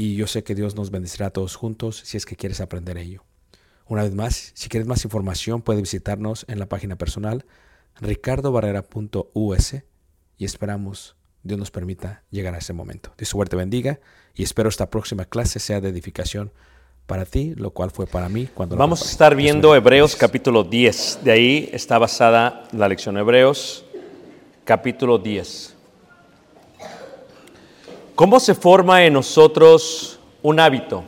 y yo sé que Dios nos bendecirá a todos juntos si es que quieres aprender ello. Una vez más, si quieres más información, puedes visitarnos en la página personal ricardobarrera.us y esperamos Dios nos permita llegar a ese momento. Dios suerte bendiga y espero esta próxima clase sea de edificación para ti, lo cual fue para mí cuando Vamos a estar viendo. Hebreos capítulo 10. De ahí está basada la lección Hebreos capítulo 10. ¿Cómo se forma en nosotros un hábito?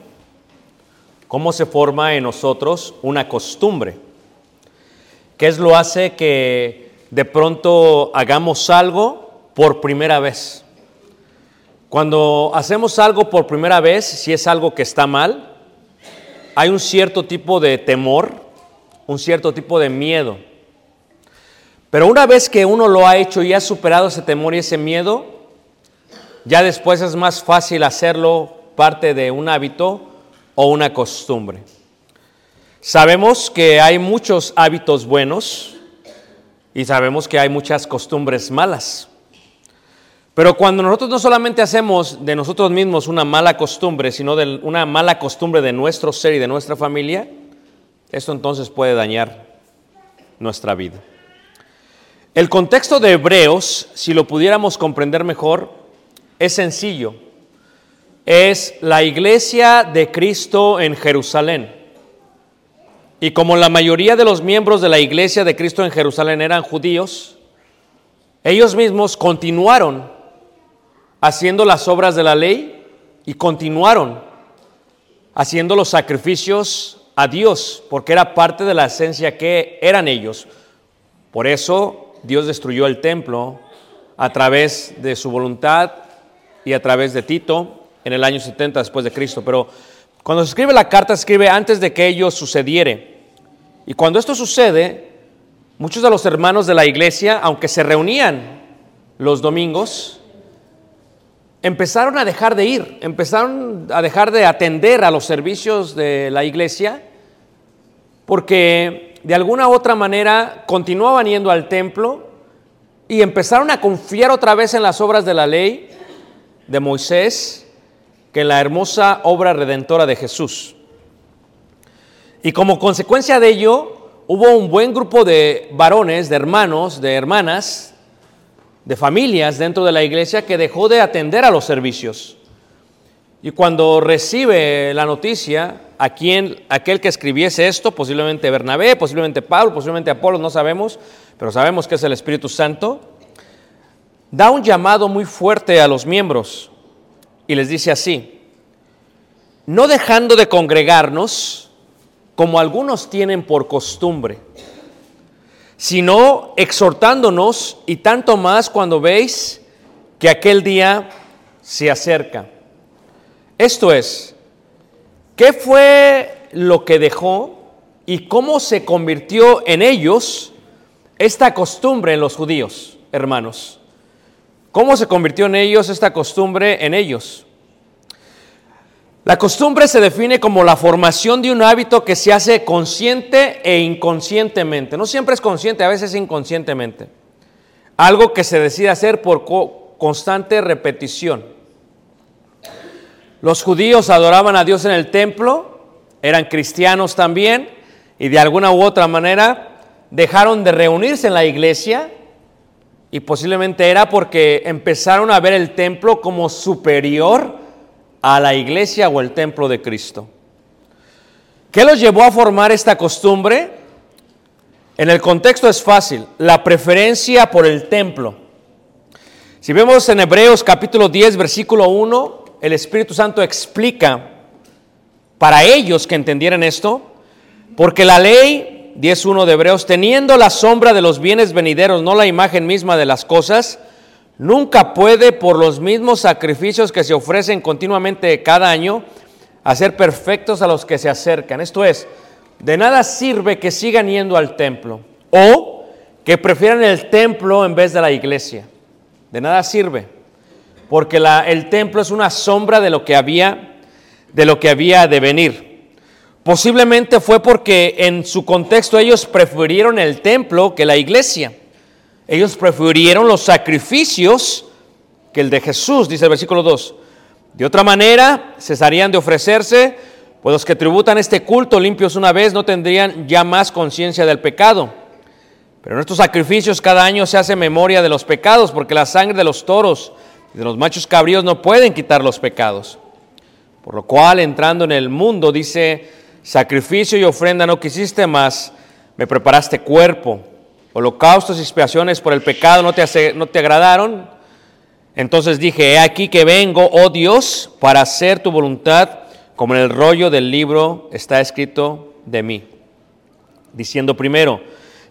¿Cómo se forma en nosotros una costumbre? ¿Qué es lo hace que de pronto hagamos algo por primera vez? Cuando hacemos algo por primera vez, si es algo que está mal, hay un cierto tipo de temor, un cierto tipo de miedo. Pero una vez que uno lo ha hecho y ha superado ese temor y ese miedo, ya después es más fácil hacerlo parte de un hábito o una costumbre. Sabemos que hay muchos hábitos buenos y sabemos que hay muchas costumbres malas. Pero cuando nosotros no solamente hacemos de nosotros mismos una mala costumbre, sino de una mala costumbre de nuestro ser y de nuestra familia, esto entonces puede dañar nuestra vida. El contexto de Hebreos, si lo pudiéramos comprender mejor, es sencillo. es la iglesia de Cristo en Jerusalén. Y como la mayoría de los miembros de la iglesia de Cristo en Jerusalén eran judíos, ellos mismos continuaron haciendo las obras de la ley y continuaron haciendo los sacrificios a Dios, porque era parte de la esencia que eran ellos. Por eso Dios destruyó el templo a través de su voluntad y a través de Tito en el año 70 después de Cristo. Pero cuando se escribe la carta, se escribe antes de que ello sucediere. Y cuando esto sucede, muchos de los hermanos de la iglesia, aunque se reunían los domingos, empezaron a dejar de ir, empezaron a dejar de atender a los servicios de la iglesia, porque de alguna u otra manera continuaban yendo al templo y empezaron a confiar otra vez en las obras de la ley de Moisés que en la hermosa obra redentora de Jesús. Y como consecuencia de ello, hubo un buen grupo de varones, de hermanos, de hermanas, de familias dentro de la iglesia que dejó de atender a los servicios. Y cuando recibe la noticia, a quien, aquel que escribiese esto, posiblemente Bernabé, posiblemente Pablo, posiblemente Apolo, no sabemos, pero sabemos que es el Espíritu Santo, da un llamado muy fuerte a los miembros y les dice así, no dejando de congregarnos, como algunos tienen por costumbre, sino exhortándonos y tanto más cuando veis que aquel día se acerca. Esto es, ¿qué fue lo que dejó y cómo se convirtió en ellos esta costumbre en los judíos, hermanos? ¿Cómo se convirtió en ellos esta costumbre en ellos? La costumbre se define como la formación de un hábito que se hace consciente e inconscientemente. No siempre es consciente, a veces inconscientemente. Algo que se decide hacer por constante repetición. Los judíos adoraban a Dios en el templo, eran cristianos también, y de alguna u otra manera dejaron de reunirse en la iglesia, y posiblemente era porque empezaron a ver el templo como superior a la iglesia o el templo de Cristo. ¿Qué los llevó a formar esta costumbre? En el contexto es fácil, la preferencia por el templo. Si vemos en Hebreos capítulo 10, versículo 1, el Espíritu Santo explica para ellos que entendieran esto, porque la ley 10.1 de Hebreos, teniendo la sombra de los bienes venideros, no la imagen misma de las cosas, nunca puede por los mismos sacrificios que se ofrecen continuamente cada año hacer perfectos a los que se acercan. Esto es, de nada sirve que sigan yendo al templo o que prefieran el templo en vez de la iglesia. De nada sirve, porque la, el templo es una sombra de lo que había de lo que había de venir. Posiblemente fue porque en su contexto ellos prefirieron el templo que la iglesia. Ellos prefirieron los sacrificios que el de Jesús, dice el versículo 2. De otra manera, cesarían de ofrecerse, pues los que tributan este culto limpios una vez no tendrían ya más conciencia del pecado. Pero en estos sacrificios cada año se hace memoria de los pecados, porque la sangre de los toros y de los machos cabríos no pueden quitar los pecados. Por lo cual, entrando en el mundo, dice, sacrificio y ofrenda no quisiste más, me preparaste cuerpo. Holocaustos y expiaciones por el pecado no te, no te agradaron. Entonces dije, he aquí que vengo, oh Dios, para hacer tu voluntad, como en el rollo del libro está escrito de mí. Diciendo primero,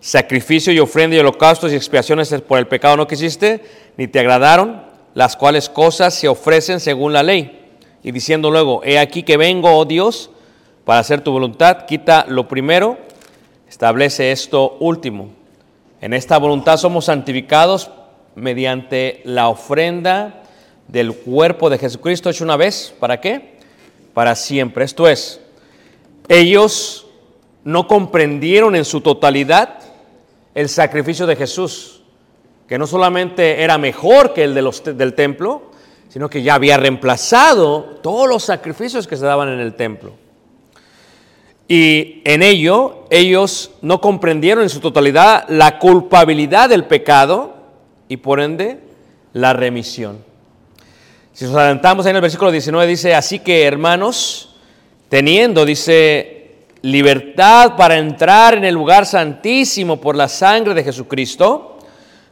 sacrificio y ofrenda y holocaustos y expiaciones por el pecado no quisiste, ni te agradaron, las cuales cosas se ofrecen según la ley. Y diciendo luego, he aquí que vengo, oh Dios, para hacer tu voluntad, quita lo primero, establece esto último. En esta voluntad somos santificados mediante la ofrenda del cuerpo de Jesucristo hecho una vez. ¿Para qué? Para siempre. Esto es, ellos no comprendieron en su totalidad el sacrificio de Jesús, que no solamente era mejor que el de los, del templo, sino que ya había reemplazado todos los sacrificios que se daban en el templo. Y en ello ellos no comprendieron en su totalidad la culpabilidad del pecado y por ende la remisión. Si nos adelantamos ahí en el versículo 19 dice, así que hermanos, teniendo, dice, libertad para entrar en el lugar santísimo por la sangre de Jesucristo,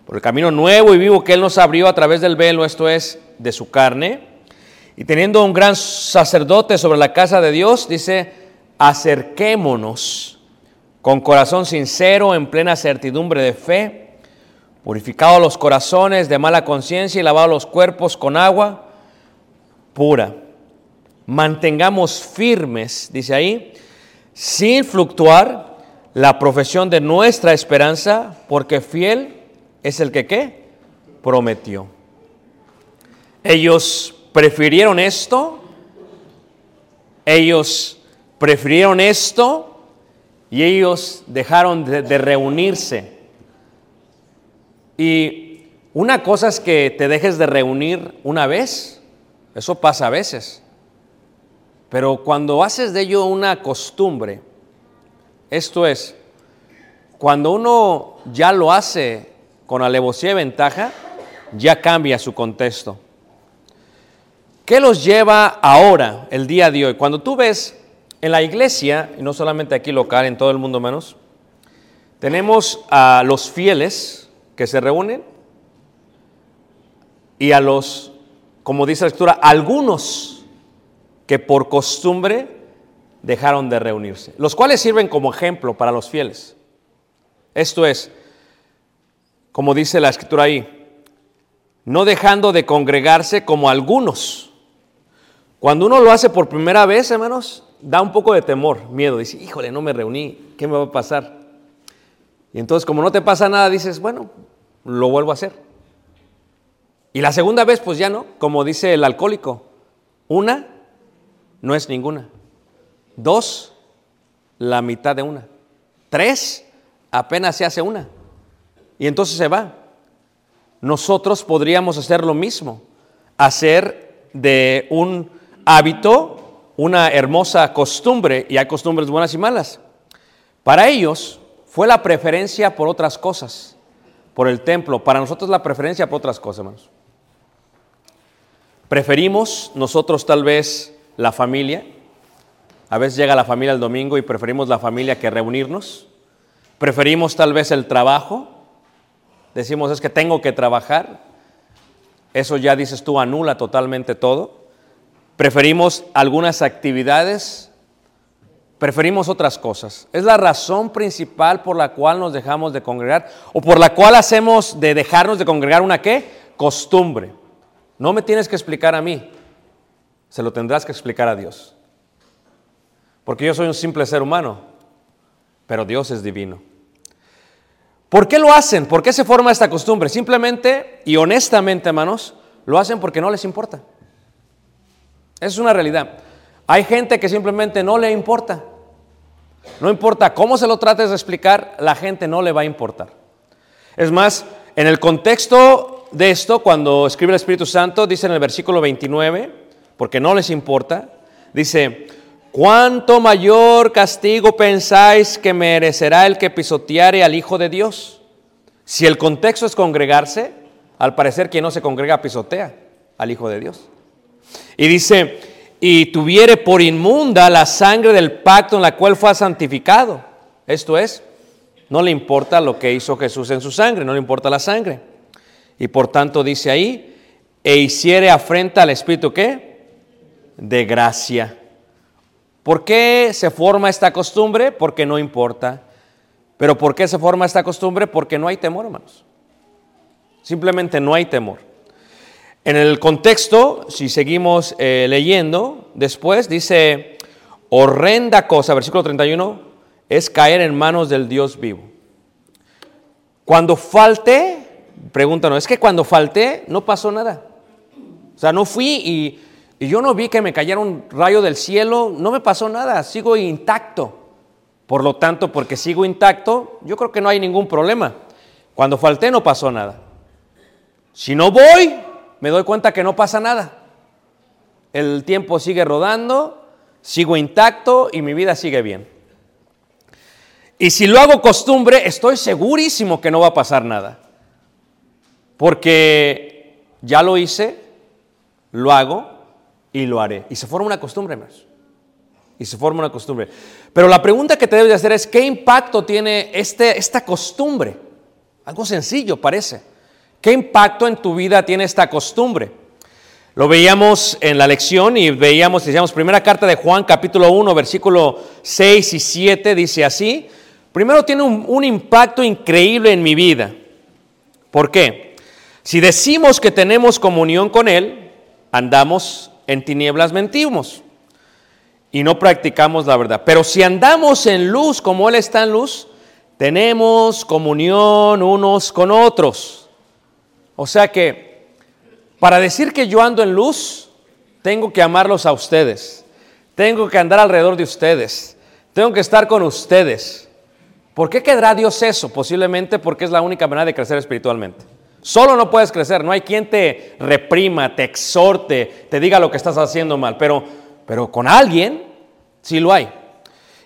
por el camino nuevo y vivo que Él nos abrió a través del velo, esto es, de su carne, y teniendo un gran sacerdote sobre la casa de Dios, dice, acerquémonos con corazón sincero, en plena certidumbre de fe, purificados los corazones de mala conciencia y lavados los cuerpos con agua pura. Mantengamos firmes, dice ahí, sin fluctuar la profesión de nuestra esperanza, porque fiel es el que qué? Prometió. Ellos prefirieron esto, ellos prefirieron esto y ellos dejaron de, reunirse. Y una cosa es que te dejes de reunir una vez, eso pasa a veces. Pero cuando haces de ello una costumbre, esto es, cuando uno ya lo hace con alevosía y ventaja, ya cambia su contexto. ¿Qué los lleva ahora, el día de hoy? Cuando tú ves en la iglesia, y no solamente aquí local, en todo el mundo menos, tenemos a los fieles que se reúnen y a los, como dice la escritura, algunos que por costumbre dejaron de reunirse, los cuales sirven como ejemplo para los fieles. Esto es, como dice la escritura ahí, no dejando de congregarse como algunos. Cuando uno lo hace por primera vez, hermanos, da un poco de temor, miedo. Dice, híjole, no me reuní, ¿qué me va a pasar? Y entonces, como no te pasa nada, dices, bueno, lo vuelvo a hacer. Y la segunda vez, pues ya no, como dice el alcohólico, una no es ninguna. Dos, la mitad de una. Tres, apenas se hace una. Y entonces se va. Nosotros podríamos hacer lo mismo, hacer de un hábito una hermosa costumbre, y hay costumbres buenas y malas. Para ellos fue la preferencia por otras cosas, por el templo. Para nosotros la preferencia por otras cosas, hermanos. Preferimos nosotros tal vez la familia. A veces llega la familia el domingo y preferimos la familia que reunirnos. Preferimos tal vez el trabajo. Decimos es que tengo que trabajar. Eso ya dices tú anula totalmente todo. Preferimos algunas actividades. Preferimos otras cosas. Es la razón principal por la cual nos dejamos de congregar o por la cual hacemos de dejarnos de congregar una qué? Costumbre. No me tienes que explicar a mí, se lo tendrás que explicar a Dios. Porque yo soy un simple ser humano, pero Dios es divino. ¿Por qué lo hacen? ¿Por qué se forma esta costumbre? Simplemente y honestamente, hermanos, lo hacen porque no les importa. Es una realidad. Hay gente que simplemente no le importa. No importa cómo se lo trates de explicar, la gente no le va a importar. Es más, en el contexto de esto, cuando escribe el Espíritu Santo, dice en el versículo 29, porque no les importa, dice, ¿cuánto mayor castigo pensáis que merecerá el que pisoteare al Hijo de Dios? Si el contexto es congregarse, al parecer quien no se congrega pisotea al Hijo de Dios. Y dice, y tuviere por inmunda la sangre del pacto en la cual fue santificado. Esto es, no le importa lo que hizo Jesús en su sangre, no le importa la sangre. Y por tanto dice ahí, e hiciere afrenta al Espíritu qué? De gracia. ¿Por qué se forma esta costumbre? Porque no importa. Pero ¿por qué se forma esta costumbre? Porque no hay temor, hermanos. Simplemente no hay temor. En el contexto, si seguimos eh, leyendo, después dice, horrenda cosa, versículo 31, es caer en manos del Dios vivo. Cuando falte pregúntanos, es que cuando falté no pasó nada. O sea, no fui y, y, yo no vi que me cayera un rayo del cielo, no me pasó nada, sigo intacto. Por lo tanto, porque sigo intacto, yo creo que no hay ningún problema. Cuando falté no pasó nada. Si no voy, me doy cuenta que no pasa nada. El tiempo sigue rodando, sigo intacto y mi vida sigue bien. Y si lo hago costumbre, estoy segurísimo que no va a pasar nada porque ya lo hice, lo hago y lo haré. Y se forma una costumbre, hermanos. Y se forma una costumbre. Pero la pregunta que te debes de hacer es, ¿qué impacto tiene este, esta costumbre? Algo sencillo parece. ¿Qué impacto en tu vida tiene esta costumbre? Lo veíamos en la lección y veíamos, decíamos, primera carta de Juan, capítulo 1, versículo 6 y 7, dice así. Primero tiene un, un impacto increíble en mi vida. ¿Por qué? Si decimos que tenemos comunión con Él, andamos en tinieblas, mentimos y no practicamos la verdad. Pero si andamos en luz como Él está en luz, tenemos comunión unos con otros. O sea que para decir que yo ando en luz, tengo que amarlos a ustedes. Tengo que andar alrededor de ustedes. Tengo que estar con ustedes. ¿Por qué quedará Dios eso? Posiblemente porque es la única manera de crecer espiritualmente. Solo no puedes crecer, no hay quien te reprima, te exhorte, te diga lo que estás haciendo mal, pero, pero con alguien sí lo hay.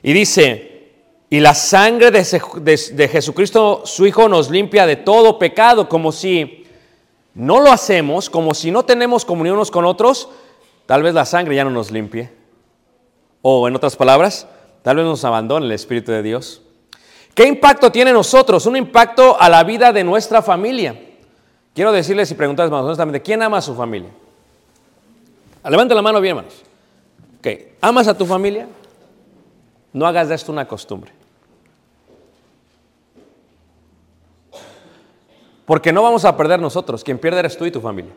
Y dice, y la sangre de, de, de Jesucristo, su Hijo, nos limpia de todo pecado, como si no lo hacemos, como si no tenemos comunión unos con otros, tal vez la sangre ya no nos limpie. O en otras palabras, tal vez nos abandone el Espíritu de Dios. ¿Qué impacto tiene nosotros? Un impacto a la vida de nuestra familia. Quiero decirles y preguntarles más honestamente, ¿quién ama a su familia? Levante la mano bien, hermanos. Ok, ¿amas a tu familia? No hagas de esto una costumbre. Porque no vamos a perder nosotros, quien pierde eres tú y tu familia.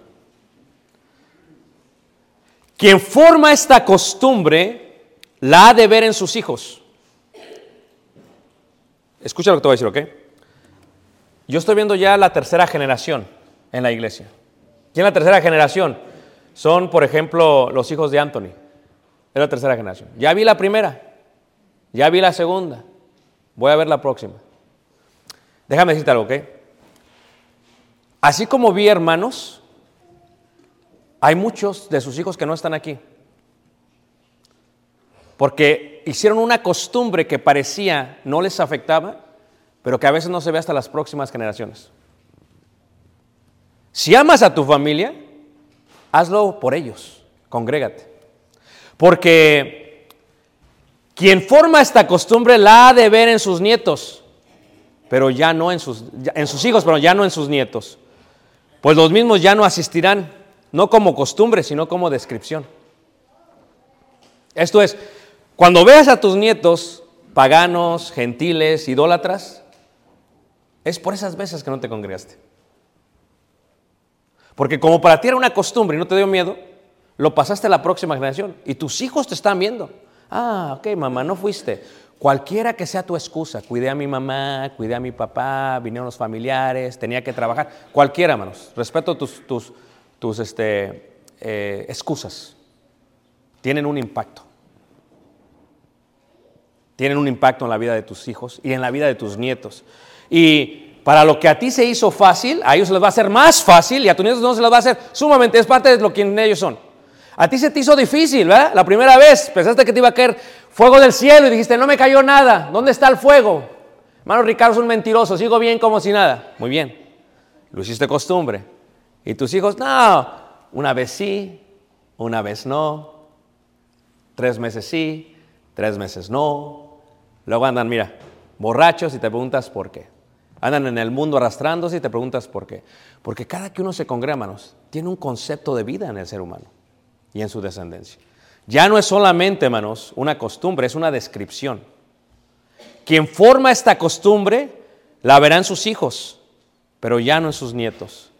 Quien forma esta costumbre la ha de ver en sus hijos. Escucha lo que te voy a decir, ¿ok? Yo estoy viendo ya la tercera generación en la iglesia. ¿Quién es la tercera generación? Son, por ejemplo, los hijos de Anthony. Es la tercera generación. Ya vi la primera, ya vi la segunda, voy a ver la próxima. Déjame decirte algo, ¿ok? Así como vi hermanos, hay muchos de sus hijos que no están aquí. Porque hicieron una costumbre que parecía no les afectaba, pero que a veces no se ve hasta las próximas generaciones. Si amas a tu familia, hazlo por ellos, congrégate. Porque quien forma esta costumbre la ha de ver en sus nietos, pero ya no en sus, en sus hijos, pero ya no en sus nietos pues los mismos ya no asistirán, no como costumbre, sino como descripción. Esto es, cuando veas a tus nietos paganos, gentiles, idólatras, es por esas veces que no te congregaste. Porque como para ti era una costumbre y no te dio miedo, lo pasaste a la próxima generación y tus hijos te están viendo. Ah, ok, mamá, no fuiste. Cualquiera que sea tu excusa, cuidé a mi mamá, cuidé a mi papá, vinieron los familiares, tenía que trabajar, cualquiera, hermanos, respeto tus, tus, tus este, eh, excusas, tienen un impacto. Tienen un impacto en la vida de tus hijos y en la vida de tus nietos. Y para lo que a ti se hizo fácil, a ellos se les va a hacer más fácil y a tus nietos no se les va a hacer sumamente, es parte de lo que ellos son. A ti se te hizo difícil, ¿verdad? La primera vez pensaste que te iba a caer fuego del cielo y dijiste, no me cayó nada. ¿Dónde está el fuego? Hermano Ricardo es un mentiroso, sigo bien como si nada. Muy bien, lo hiciste costumbre. Y tus hijos, no, una vez sí, una vez no, tres meses sí, tres meses no. Luego andan, mira, borrachos y te preguntas por qué. Andan en el mundo arrastrándose y te preguntas por qué. Porque cada que uno se congrega, hermanos, tiene un concepto de vida en el ser humano y en su descendencia. Ya no es solamente, hermanos, una costumbre, es una descripción. Quien forma esta costumbre la verán sus hijos, pero ya no en sus nietos.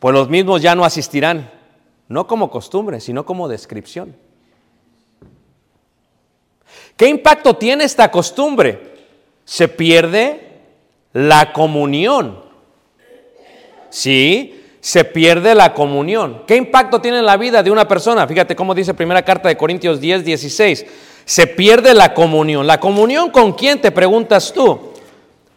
Pues los mismos ya no asistirán, no como costumbre, sino como descripción. ¿Qué impacto tiene esta costumbre? Se pierde la comunión. ¿Sí? Se pierde la comunión. ¿Qué impacto tiene en la vida de una persona? Fíjate cómo dice primera carta de Corintios 10, 16. Se pierde la comunión. ¿La comunión con quién te preguntas tú?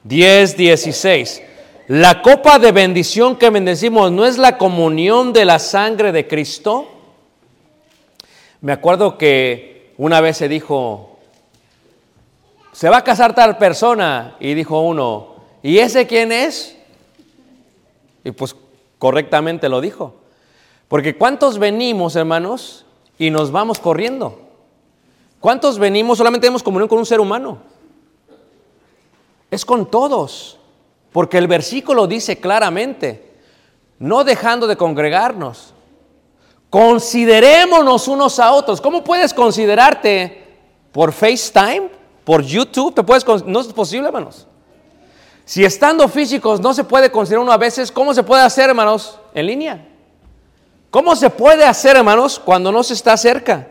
10, 16. La copa de bendición que bendecimos no es la comunión de la sangre de Cristo. Me acuerdo que una vez se dijo, se va a casar tal persona, y dijo uno, ¿y ese quién es? Y pues correctamente lo dijo. Porque ¿cuántos venimos, hermanos, y nos vamos corriendo? ¿Cuántos venimos, solamente tenemos comunión con un ser humano? Es con todos. Porque el versículo dice claramente, no dejando de congregarnos, considerémonos unos a otros. ¿Cómo puedes considerarte por FaceTime, por YouTube? ¿Te puedes no es posible, hermanos. Si estando físicos no se puede considerar uno a veces, ¿cómo se puede hacer, hermanos, en línea? ¿Cómo se puede hacer, hermanos, cuando no se está cerca?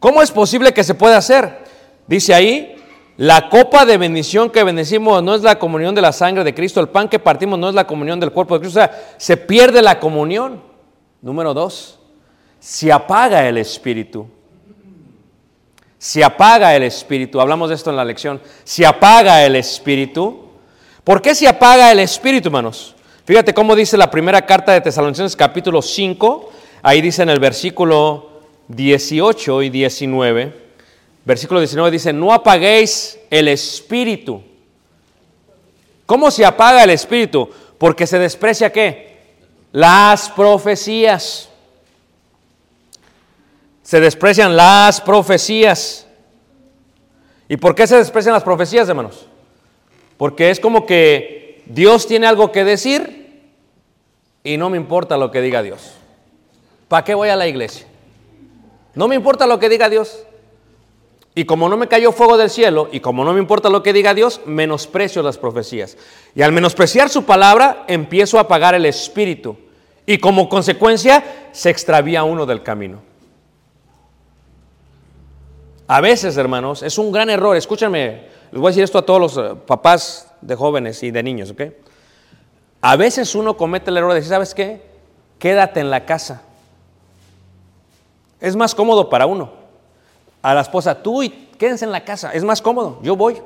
¿Cómo es posible que se pueda hacer? Dice ahí, la copa de bendición que bendecimos no es la comunión de la sangre de Cristo, el pan que partimos no es la comunión del cuerpo de Cristo, o sea, se pierde la comunión. Número dos, se apaga el espíritu. Se apaga el espíritu, hablamos de esto en la lección, se apaga el espíritu. ¿Por qué se apaga el espíritu, hermanos? Fíjate cómo dice la primera carta de Tesalonicenses capítulo 5, ahí dice en el versículo 18 y 19, versículo 19 dice, no apaguéis el espíritu. ¿Cómo se apaga el espíritu? Porque se desprecia qué? Las profecías. Se desprecian las profecías. ¿Y por qué se desprecian las profecías, hermanos? Porque es como que Dios tiene algo que decir y no me importa lo que diga Dios. ¿Para qué voy a la iglesia? No me importa lo que diga Dios. Y como no me cayó fuego del cielo y como no me importa lo que diga Dios, menosprecio las profecías. Y al menospreciar su palabra, empiezo a apagar el espíritu. Y como consecuencia, se extravía uno del camino. A veces, hermanos, es un gran error. Escúchame, les voy a decir esto a todos los eh, papás de jóvenes y de niños, ¿ok? A veces uno comete el error de decir, ¿sabes qué? Quédate en la casa. Es más cómodo para uno. A la esposa, tú y quédense en la casa, es más cómodo, yo voy.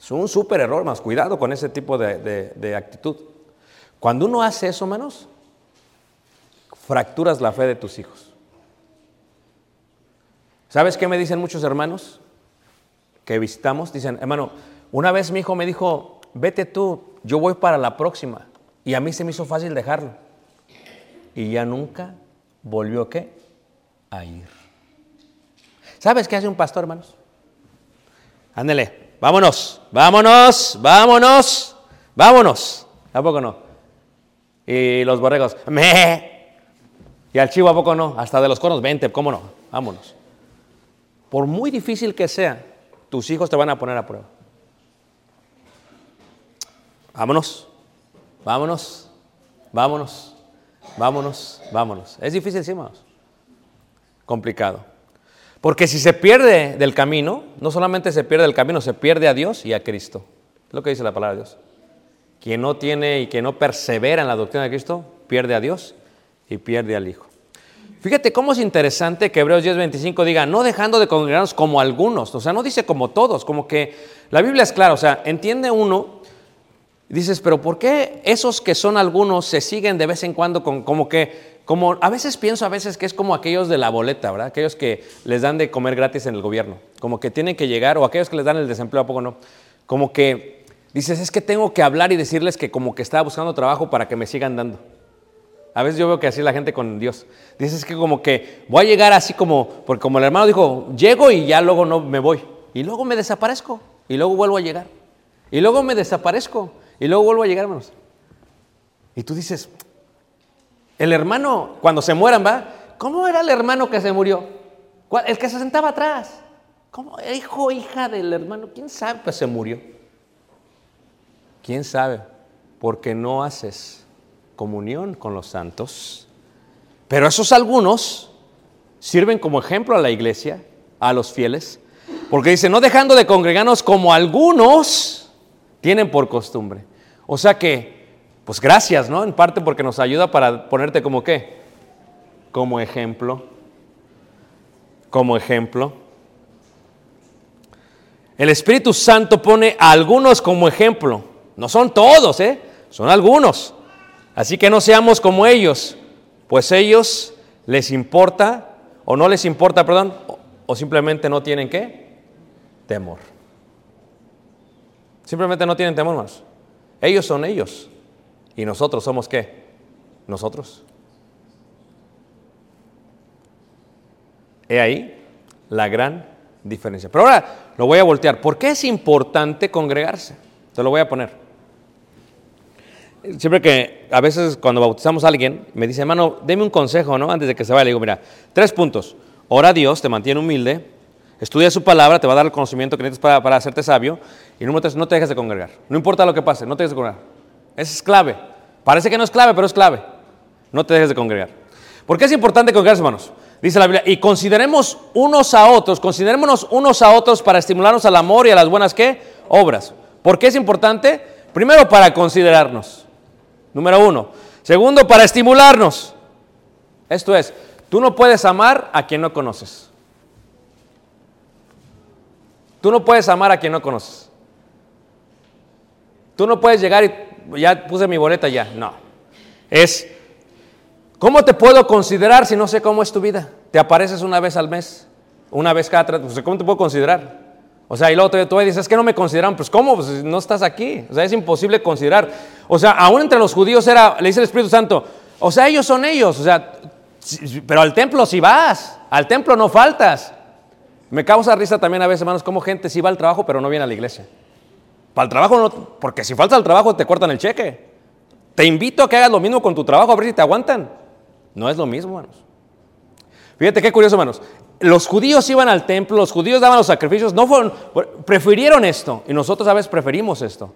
Es un súper error, más cuidado con ese tipo de, de- de actitud. Cuando uno hace eso, hermanos, fracturas la fe de tus hijos. ¿Sabes qué me dicen muchos hermanos que visitamos? Dicen, hermano, una vez mi hijo me dijo, vete tú, yo voy para la próxima. Y a mí se me hizo fácil dejarlo. Y ya nunca volvió qué? A ir. ¿Sabes qué hace un pastor, hermanos? Ándele, vámonos, vámonos, vámonos, vámonos. ¿A no? Y los borregos, me. Y al chivo, ¿a poco no? Hasta de los conos, vente, ¿cómo no? Vámonos. Por muy difícil que sea, tus hijos te van a poner a prueba. Vámonos, vámonos, vámonos, vámonos, vámonos. Es difícil, sí, hermanos. Complicado. Porque si se pierde del camino, no solamente se pierde del camino, se pierde a Dios y a Cristo. Es lo que dice la palabra de Dios. Quien no tiene y que no persevera en la doctrina de Cristo, pierde a Dios y pierde al Hijo. Fíjate cómo es interesante que Hebreos 10:25 diga, no dejando de congregarnos como algunos, o sea, no dice como todos, como que la Biblia es clara, o sea, entiende uno, dices, pero ¿por qué esos que son algunos se siguen de vez en cuando con, como que, como a veces pienso a veces que es como aquellos de la boleta, ¿verdad? Aquellos que les dan de comer gratis en el gobierno, como que tienen que llegar, o aquellos que les dan el desempleo, ¿a poco no? Como que dices, es que tengo que hablar y decirles que como que estaba buscando trabajo para que me sigan dando. A veces yo veo que así la gente con Dios. Dices que como que voy a llegar así como, porque como el hermano dijo, llego y ya luego no me voy. Y luego me desaparezco. Y luego vuelvo a llegar. Y luego me desaparezco. Y luego vuelvo a llegar, hermanos. Y tú dices, el hermano, cuando se mueran, va, ¿cómo era el hermano que se murió? El que se sentaba atrás. ¿Cómo? Hijo, hija del hermano. ¿Quién sabe? Pues se murió. ¿Quién sabe? Porque no haces comunión con los santos. Pero esos algunos sirven como ejemplo a la iglesia, a los fieles, porque dice, no dejando de congregarnos como algunos tienen por costumbre. O sea que, pues gracias, ¿no? En parte porque nos ayuda para ponerte como qué? Como ejemplo. Como ejemplo. El Espíritu Santo pone a algunos como ejemplo. No son todos, ¿eh? Son algunos. Así que no seamos como ellos, pues ellos les importa, o no les importa, perdón, o, simplemente no tienen qué? Temor. Simplemente no tienen temor más. Ellos son ellos. ¿Y nosotros somos qué? Nosotros. He ahí la gran diferencia. Pero ahora lo voy a voltear. ¿Por qué es importante congregarse? Te lo voy a poner. Siempre que a veces cuando bautizamos a alguien, me dice, hermano, deme un consejo, ¿no? Antes de que se vaya, le digo, mira, tres puntos. Ora a Dios, te mantiene humilde, estudia su palabra, te va a dar el conocimiento que necesitas para, para hacerte sabio. Y número tres, no te dejes de congregar. No importa lo que pase, no te dejes de congregar. Esa es clave. Parece que no es clave, pero es clave. No te dejes de congregar. ¿Por qué es importante congregarse, hermanos? Dice la Biblia, y consideremos unos a otros, considerémonos unos a otros para estimularnos al amor y a las buenas, ¿qué? Obras. ¿Por qué es importante? Primero, para considerarnos. Número uno. Segundo, para estimularnos. Esto es, tú no puedes amar a quien no conoces. Tú no puedes amar a quien no conoces. Tú no puedes llegar y ya puse mi boleta ya. No. Es, ¿cómo te puedo considerar si no sé cómo es tu vida? ¿Te apareces una vez al mes? ¿Una vez cada tres? Pues, ¿Cómo te puedo considerar? O sea, y luego tú, tú dices, es que no me consideran. Pues, ¿cómo? Pues no estás aquí. O sea, es imposible considerar. O sea, aún entre los judíos era, le dice el Espíritu Santo, o sea, ellos son ellos. O sea, pero al templo sí vas. Al templo no faltas. Me causa risa también a veces, hermanos, como gente sí va al trabajo, pero no viene a la iglesia. Para el trabajo no, porque si falta al trabajo te cortan el cheque. Te invito a que hagas lo mismo con tu trabajo, a ver si te aguantan. No es lo mismo, hermanos. Fíjate qué curioso, hermanos. Los judíos iban al templo, los judíos daban los sacrificios, no fueron, prefirieron esto. Y nosotros a veces preferimos esto.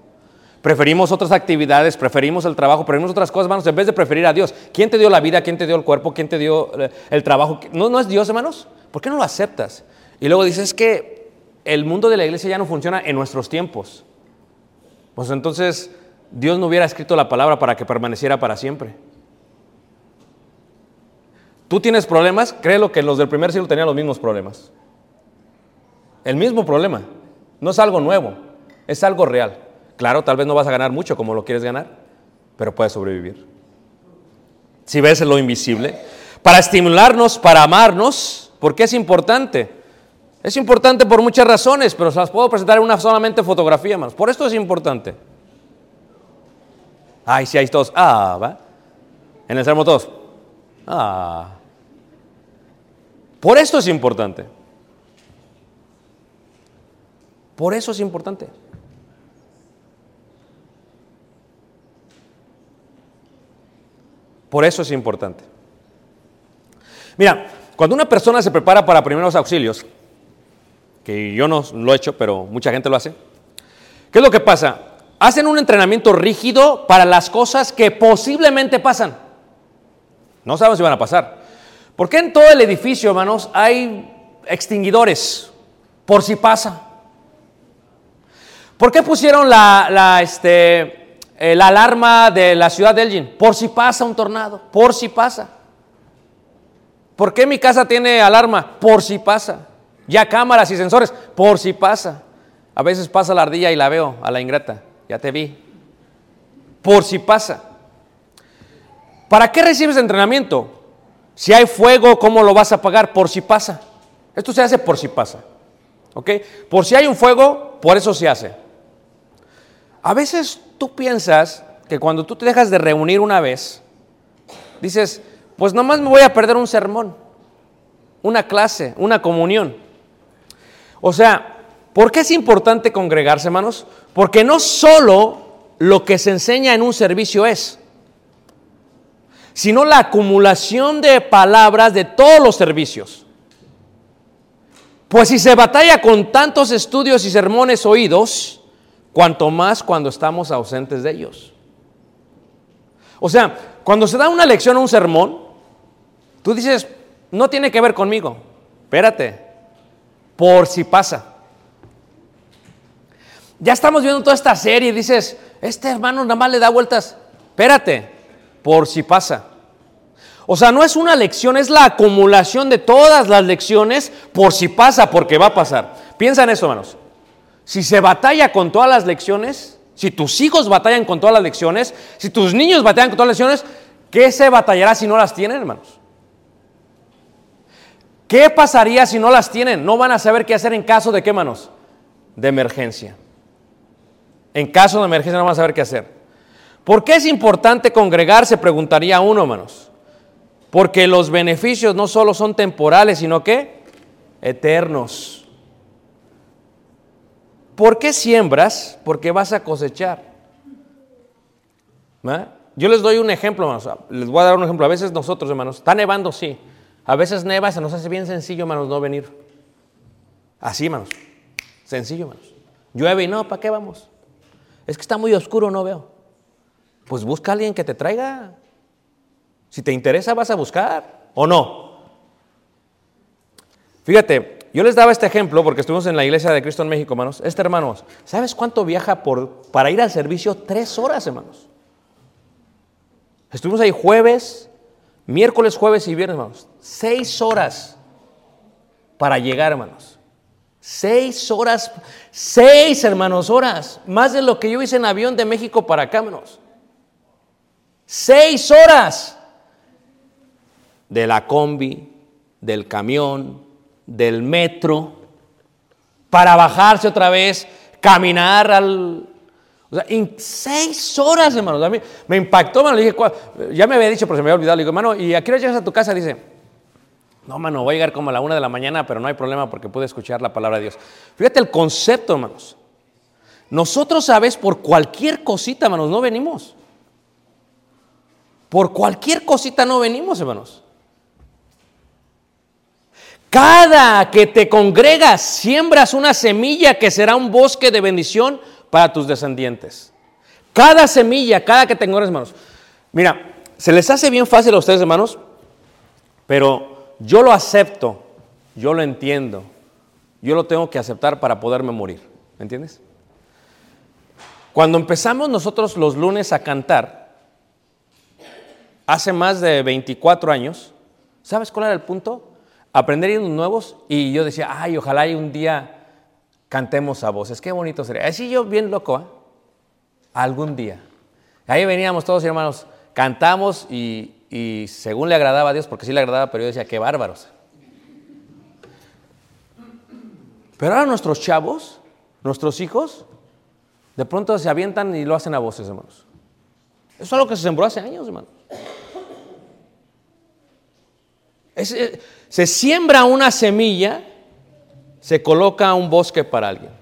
Preferimos otras actividades, preferimos el trabajo, preferimos otras cosas, hermanos, en vez de preferir a Dios. ¿Quién te dio la vida? ¿Quién te dio el cuerpo? ¿Quién te dio eh, el trabajo? ¿No, no es Dios, hermanos? ¿Por qué no lo aceptas? Y luego dices que el mundo de la iglesia ya no funciona en nuestros tiempos. Pues entonces Dios no hubiera escrito la palabra para que permaneciera para siempre. Tú tienes problemas, créelo que los del primer siglo tenían los mismos problemas. El mismo problema. No es algo nuevo, es algo real. Claro, tal vez no vas a ganar mucho como lo quieres ganar, pero puedes sobrevivir. Si ves lo invisible, para estimularnos, para amarnos, ¿por qué es importante? Es importante por muchas razones, pero se las puedo presentar en una solamente fotografía, hermanos. Por esto es importante. Ay, si hay todos. Ah, va. En el sermón todos. Ah. Por esto es importante. Por eso es importante. Por eso es importante. Mira, cuando una persona se prepara para primeros auxilios, que yo no lo he hecho, pero mucha gente lo hace, ¿qué es lo que pasa? Hacen un entrenamiento rígido para las cosas que posiblemente pasan. No sabemos si van a pasar. ¿Por qué en todo el edificio, hermanos, hay extinguidores? Por si pasa. ¿Por qué pusieron la, este, la alarma de la ciudad de Elgin? Por si pasa un tornado, por si pasa. ¿Por qué mi casa tiene alarma? Por si pasa. Ya cámaras y sensores, por si pasa. A veces pasa la ardilla y la veo a la ingrata. Ya te vi. Por si pasa. ¿Para qué recibes entrenamiento? Si hay fuego, ¿cómo lo vas a apagar? Por si pasa. Esto se hace por si pasa. ¿Ok? Por si hay un fuego, por eso se hace. A veces tú piensas que cuando tú te dejas de reunir una vez, dices, pues nomás me voy a perder un sermón, una clase, una comunión. O sea, ¿por qué es importante congregarse, hermanos? Porque no solo lo que se enseña en un servicio es, sino la acumulación de palabras de todos los servicios. Pues si se batalla con tantos estudios y sermones oídos, cuanto más cuando estamos ausentes de ellos. O sea, cuando se da una lección o un sermón, tú dices, no tiene que ver conmigo, espérate, por si pasa. Ya estamos viendo toda esta serie y dices, este hermano nada más le da vueltas, espérate, por si pasa. O sea, no es una lección, es la acumulación de todas las lecciones por si pasa, porque va a pasar. Piensa en eso, hermanos. Si se batalla con todas las lecciones, si tus hijos batallan con todas las lecciones, si tus niños batallan con todas las lecciones, ¿qué se batallará si no las tienen, hermanos? ¿Qué pasaría si no las tienen? No van a saber qué hacer en caso de qué, hermanos? De emergencia. En caso de emergencia no van a saber qué hacer. ¿Por qué es importante congregarse? Preguntaría uno, hermanos. Porque los beneficios no solo son temporales, sino que eternos. ¿Por qué siembras? Porque vas a cosechar. ¿Va? Yo les doy un ejemplo, hermanos. Les voy a dar un ejemplo. A veces nosotros, hermanos, está nevando, sí. A veces neva, se nos hace bien sencillo, hermanos, no venir. Así, hermanos. Sencillo, hermanos. Llueve y no, ¿para qué vamos? Es que está muy oscuro, no veo. Pues busca a alguien que te traiga. Si te interesa, vas a buscar. ¿O no? Fíjate, yo les daba este ejemplo porque estuvimos en la iglesia de Cristo en México, hermanos. Este hermano, ¿sabes cuánto viaja por, para ir al servicio? Tres horas, hermanos. Estuvimos ahí jueves, miércoles, jueves y viernes, hermanos. Seis horas para llegar, hermanos. Seis horas, seis hermanos, horas. Más de lo que yo hice en avión de México para acá, hermanos. Seis horas. De la combi, del camión, del metro, para bajarse otra vez, caminar al... O sea, en seis horas, hermanos. A mí me impactó, hermano. Le dije, "¿Cuál?". ya me había dicho, pero se me había olvidado. Le digo, hermano, ¿y a qué llegas a tu casa? Dice, no, mano, voy a llegar como a la una de la mañana, pero no hay problema porque pude escuchar la palabra de Dios. Fíjate el concepto, hermanos. Nosotros, ¿sabes? Por cualquier cosita, hermanos, no venimos. Por cualquier cosita no venimos, hermanos. Cada que te congregas, siembras una semilla que será un bosque de bendición para tus descendientes. Cada semilla, cada que te congregas, hermanos. Mira, se les hace bien fácil a ustedes, hermanos, pero yo lo acepto, yo lo entiendo, yo lo tengo que aceptar para poderme morir. ¿Me entiendes? Cuando empezamos nosotros los lunes a cantar, hace más de 24 años, ¿sabes cuál era el punto? Aprender himnos nuevos y yo decía, ay, ojalá y un día cantemos a voces, qué bonito sería. Así yo bien loco, ¿eh? Algún día. Ahí veníamos todos hermanos, cantamos y, según le agradaba a Dios, porque sí le agradaba, pero yo decía, qué bárbaros. Pero ahora nuestros chavos, nuestros hijos, de pronto se avientan y lo hacen a voces, hermanos. Eso es algo que se sembró hace años, hermanos. Es, eh, se siembra una semilla, se coloca un bosque para alguien.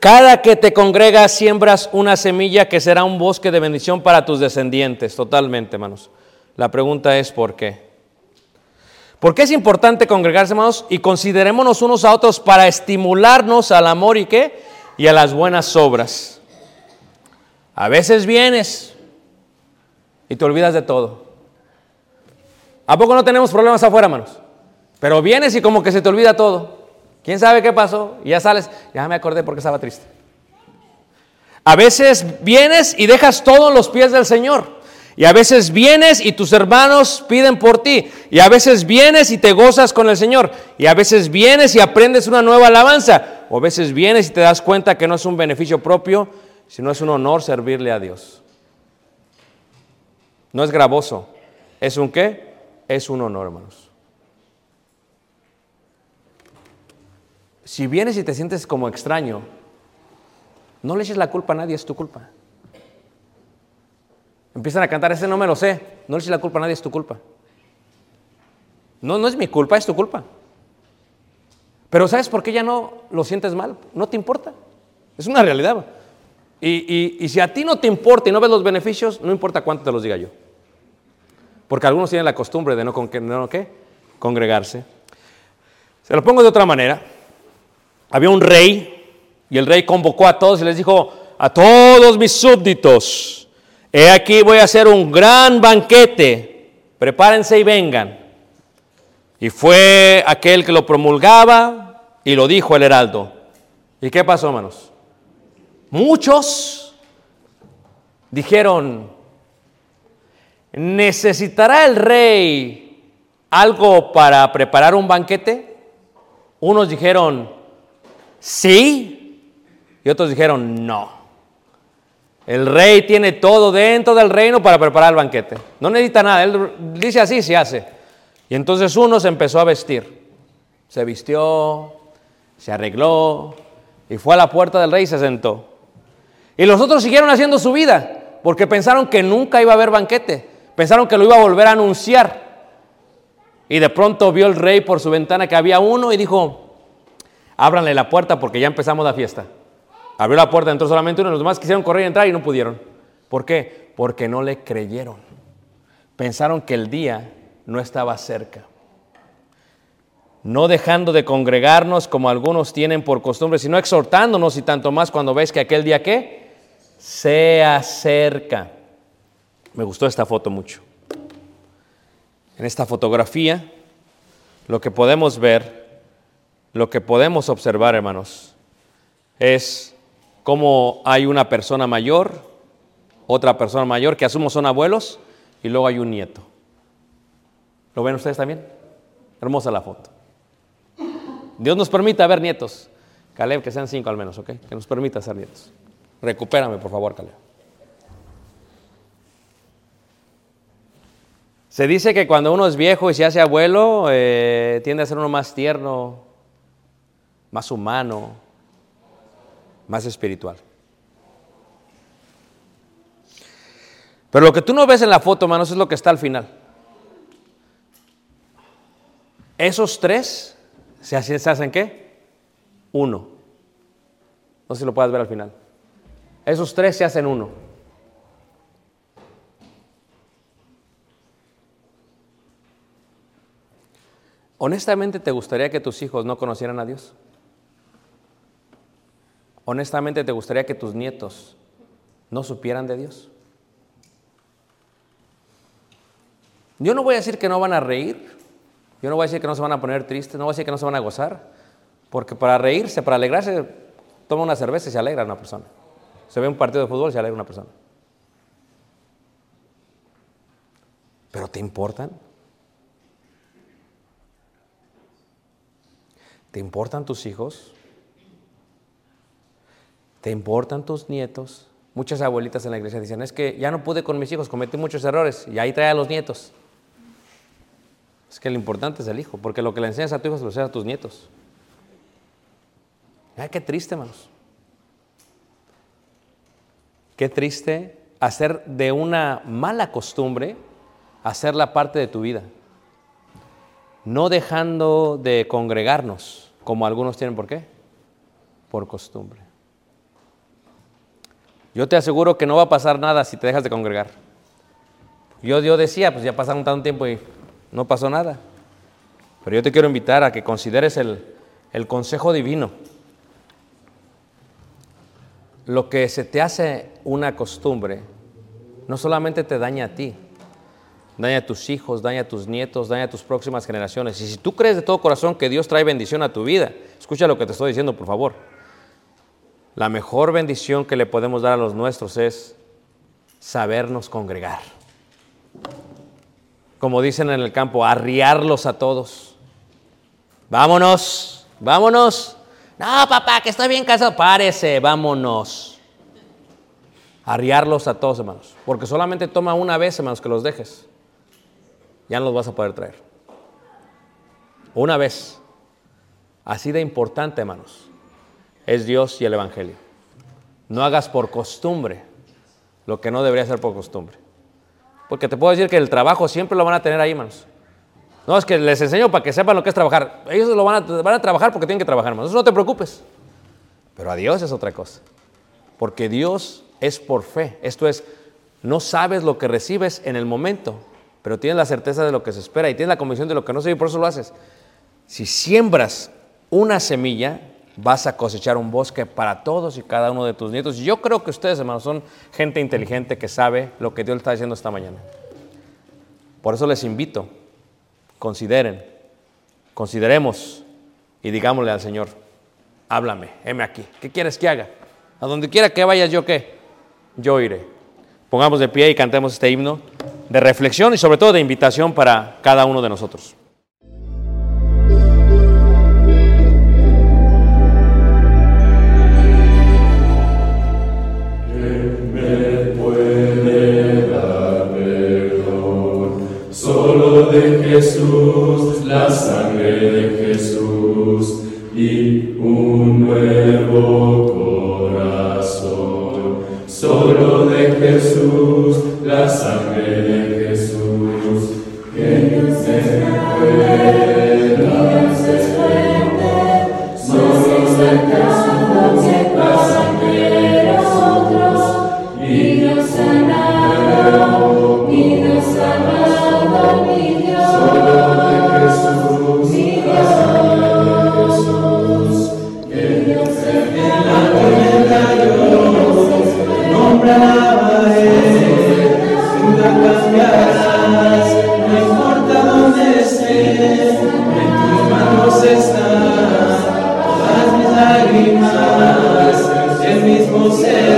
Cada que te congregas siembras una semilla que será un bosque de bendición para tus descendientes, totalmente, hermanos. La pregunta es ¿por qué? ¿Por qué es importante congregarse, hermanos? Y considerémonos unos a otros para estimularnos al amor y qué? Y a las buenas obras. A veces vienes y te olvidas de todo. ¿A poco no tenemos problemas afuera, hermanos? Pero vienes y como que se te olvida todo. ¿Quién sabe qué pasó? Y ya sales, ya me acordé porque estaba triste. A veces vienes y dejas todo en los pies del Señor. Y a veces vienes y tus hermanos piden por ti. Y a veces vienes y te gozas con el Señor. Y a veces vienes y aprendes una nueva alabanza. O a veces vienes y te das cuenta que no es un beneficio propio, sino es un honor servirle a Dios. No es gravoso. ¿Es un qué? Es un honor, hermanos. Si vienes y te sientes como extraño, no le eches la culpa a nadie, es tu culpa. Empiezan a cantar, ese no me lo sé, no le eches la culpa a nadie, es tu culpa. No, no es mi culpa, es tu culpa. Pero ¿sabes por qué ya no lo sientes mal? No te importa. Es una realidad. Y, y- y si a ti no te importa y no ves los beneficios, no importa cuánto te los diga yo. Porque algunos tienen la costumbre de no, con, no ¿qué? congregarse. Se lo pongo de otra manera. Había un rey y el rey convocó a todos y les dijo, a todos mis súbditos, he aquí voy a hacer un gran banquete, prepárense y vengan. Y fue aquel que lo promulgaba y lo dijo el heraldo. ¿Y qué pasó, hermanos? Muchos dijeron, ¿necesitará el rey algo para preparar un banquete? Unos dijeron, sí, y otros dijeron, no. El rey tiene todo dentro del reino para preparar el banquete. No necesita nada, él dice así, se hace. Y entonces uno se empezó a vestir. Se vistió, se arregló y fue a la puerta del rey y se sentó. Y los otros siguieron haciendo su vida porque pensaron que nunca iba a haber banquete. Pensaron que lo iba a volver a anunciar. Y de pronto vio el rey por su ventana que había uno y dijo, ábranle la puerta porque ya empezamos la fiesta. Abrió la puerta, entró solamente uno, los demás quisieron correr y entrar y no pudieron. ¿Por qué? Porque no le creyeron. Pensaron que el día no estaba cerca. No dejando de congregarnos como algunos tienen por costumbre, sino exhortándonos y tanto más cuando ves que aquel día qué? Se acerca. Me gustó esta foto mucho. En esta fotografía, lo que podemos ver, lo que podemos observar, hermanos, es cómo hay una persona mayor, otra persona mayor, que asumo son abuelos, y luego hay un nieto. ¿Lo ven ustedes también? Hermosa la foto. Dios nos permita ver nietos. Caleb, que sean cinco al menos, ¿ok? Que nos permita ser nietos. Recupérame, por favor, Caleb. Se dice que cuando uno es viejo y se hace abuelo, eh, tiende a ser uno más tierno, más humano, más espiritual. Pero lo que tú no ves en la foto, hermanos, es lo que está al final. Esos tres se hacen, se hacen qué? Uno. No sé si lo puedes ver al final. Esos tres se hacen uno. Honestamente, ¿te gustaría que tus hijos no conocieran a Dios? Honestamente, ¿te gustaría que tus nietos no supieran de Dios? Yo no voy a decir que no van a reír, yo no voy a decir que no se van a poner tristes, no voy a decir que no se van a gozar, porque para reírse, para alegrarse, toma una cerveza y se alegra una persona. Se ve un partido de fútbol y se alegra una persona. ¿Pero te importan? ¿Te importan tus hijos? ¿Te importan tus nietos? Muchas abuelitas en la iglesia dicen, es que ya no pude con mis hijos, cometí muchos errores y ahí trae a los nietos. Es que lo importante es el hijo, porque lo que le enseñas a tu hijo se lo enseñas a tus nietos. Ay, qué triste, hermanos. Qué triste hacer de una mala costumbre, hacerla parte de tu vida. No dejando de congregarnos, como algunos tienen, ¿por qué? Por costumbre. Yo te aseguro que no va a pasar nada si te dejas de congregar. Yo, yo decía, pues ya pasaron tanto tiempo y no pasó nada. Pero yo te quiero invitar a que consideres el, el consejo divino. Lo que se te hace una costumbre no solamente te daña a ti, daña a tus hijos, daña a tus nietos, daña a tus próximas generaciones. Y si tú crees de todo corazón que Dios trae bendición a tu vida, escucha lo que te estoy diciendo, por favor. La mejor bendición que le podemos dar a los nuestros es sabernos congregar. Como dicen en el campo, arriarlos a todos. Vámonos, vámonos. No, papá, que estoy bien casado. Párese, vámonos. Arriarlos a todos, hermanos. Porque solamente toma una vez, hermanos, que los dejes. Ya no los vas a poder traer. Una vez. Así de importante, hermanos es Dios y el Evangelio. No hagas por costumbre lo que no debería ser por costumbre. Porque te puedo decir que el trabajo siempre lo van a tener ahí, hermanos. No, es que les enseño para que sepan lo que es trabajar. Ellos lo van a, van a trabajar porque tienen que trabajar, hermanos. No te preocupes. Pero a Dios es otra cosa. Porque Dios es por fe. Esto es, no sabes lo que recibes en el momento, pero tienes la certeza de lo que se espera y tienes la convicción de lo que no se y por eso lo haces. Si siembras una semilla, vas a cosechar un bosque para todos y cada uno de tus nietos. Yo creo que ustedes, hermanos, son gente inteligente que sabe lo que Dios le está diciendo esta mañana. Por eso les invito, consideren, consideremos y digámosle al Señor, háblame, heme aquí, ¿qué quieres que haga? A donde quiera que vayas, ¿yo qué? Yo iré. Pongamos de pie y cantemos este himno de reflexión y sobre todo de invitación para cada uno de nosotros. você.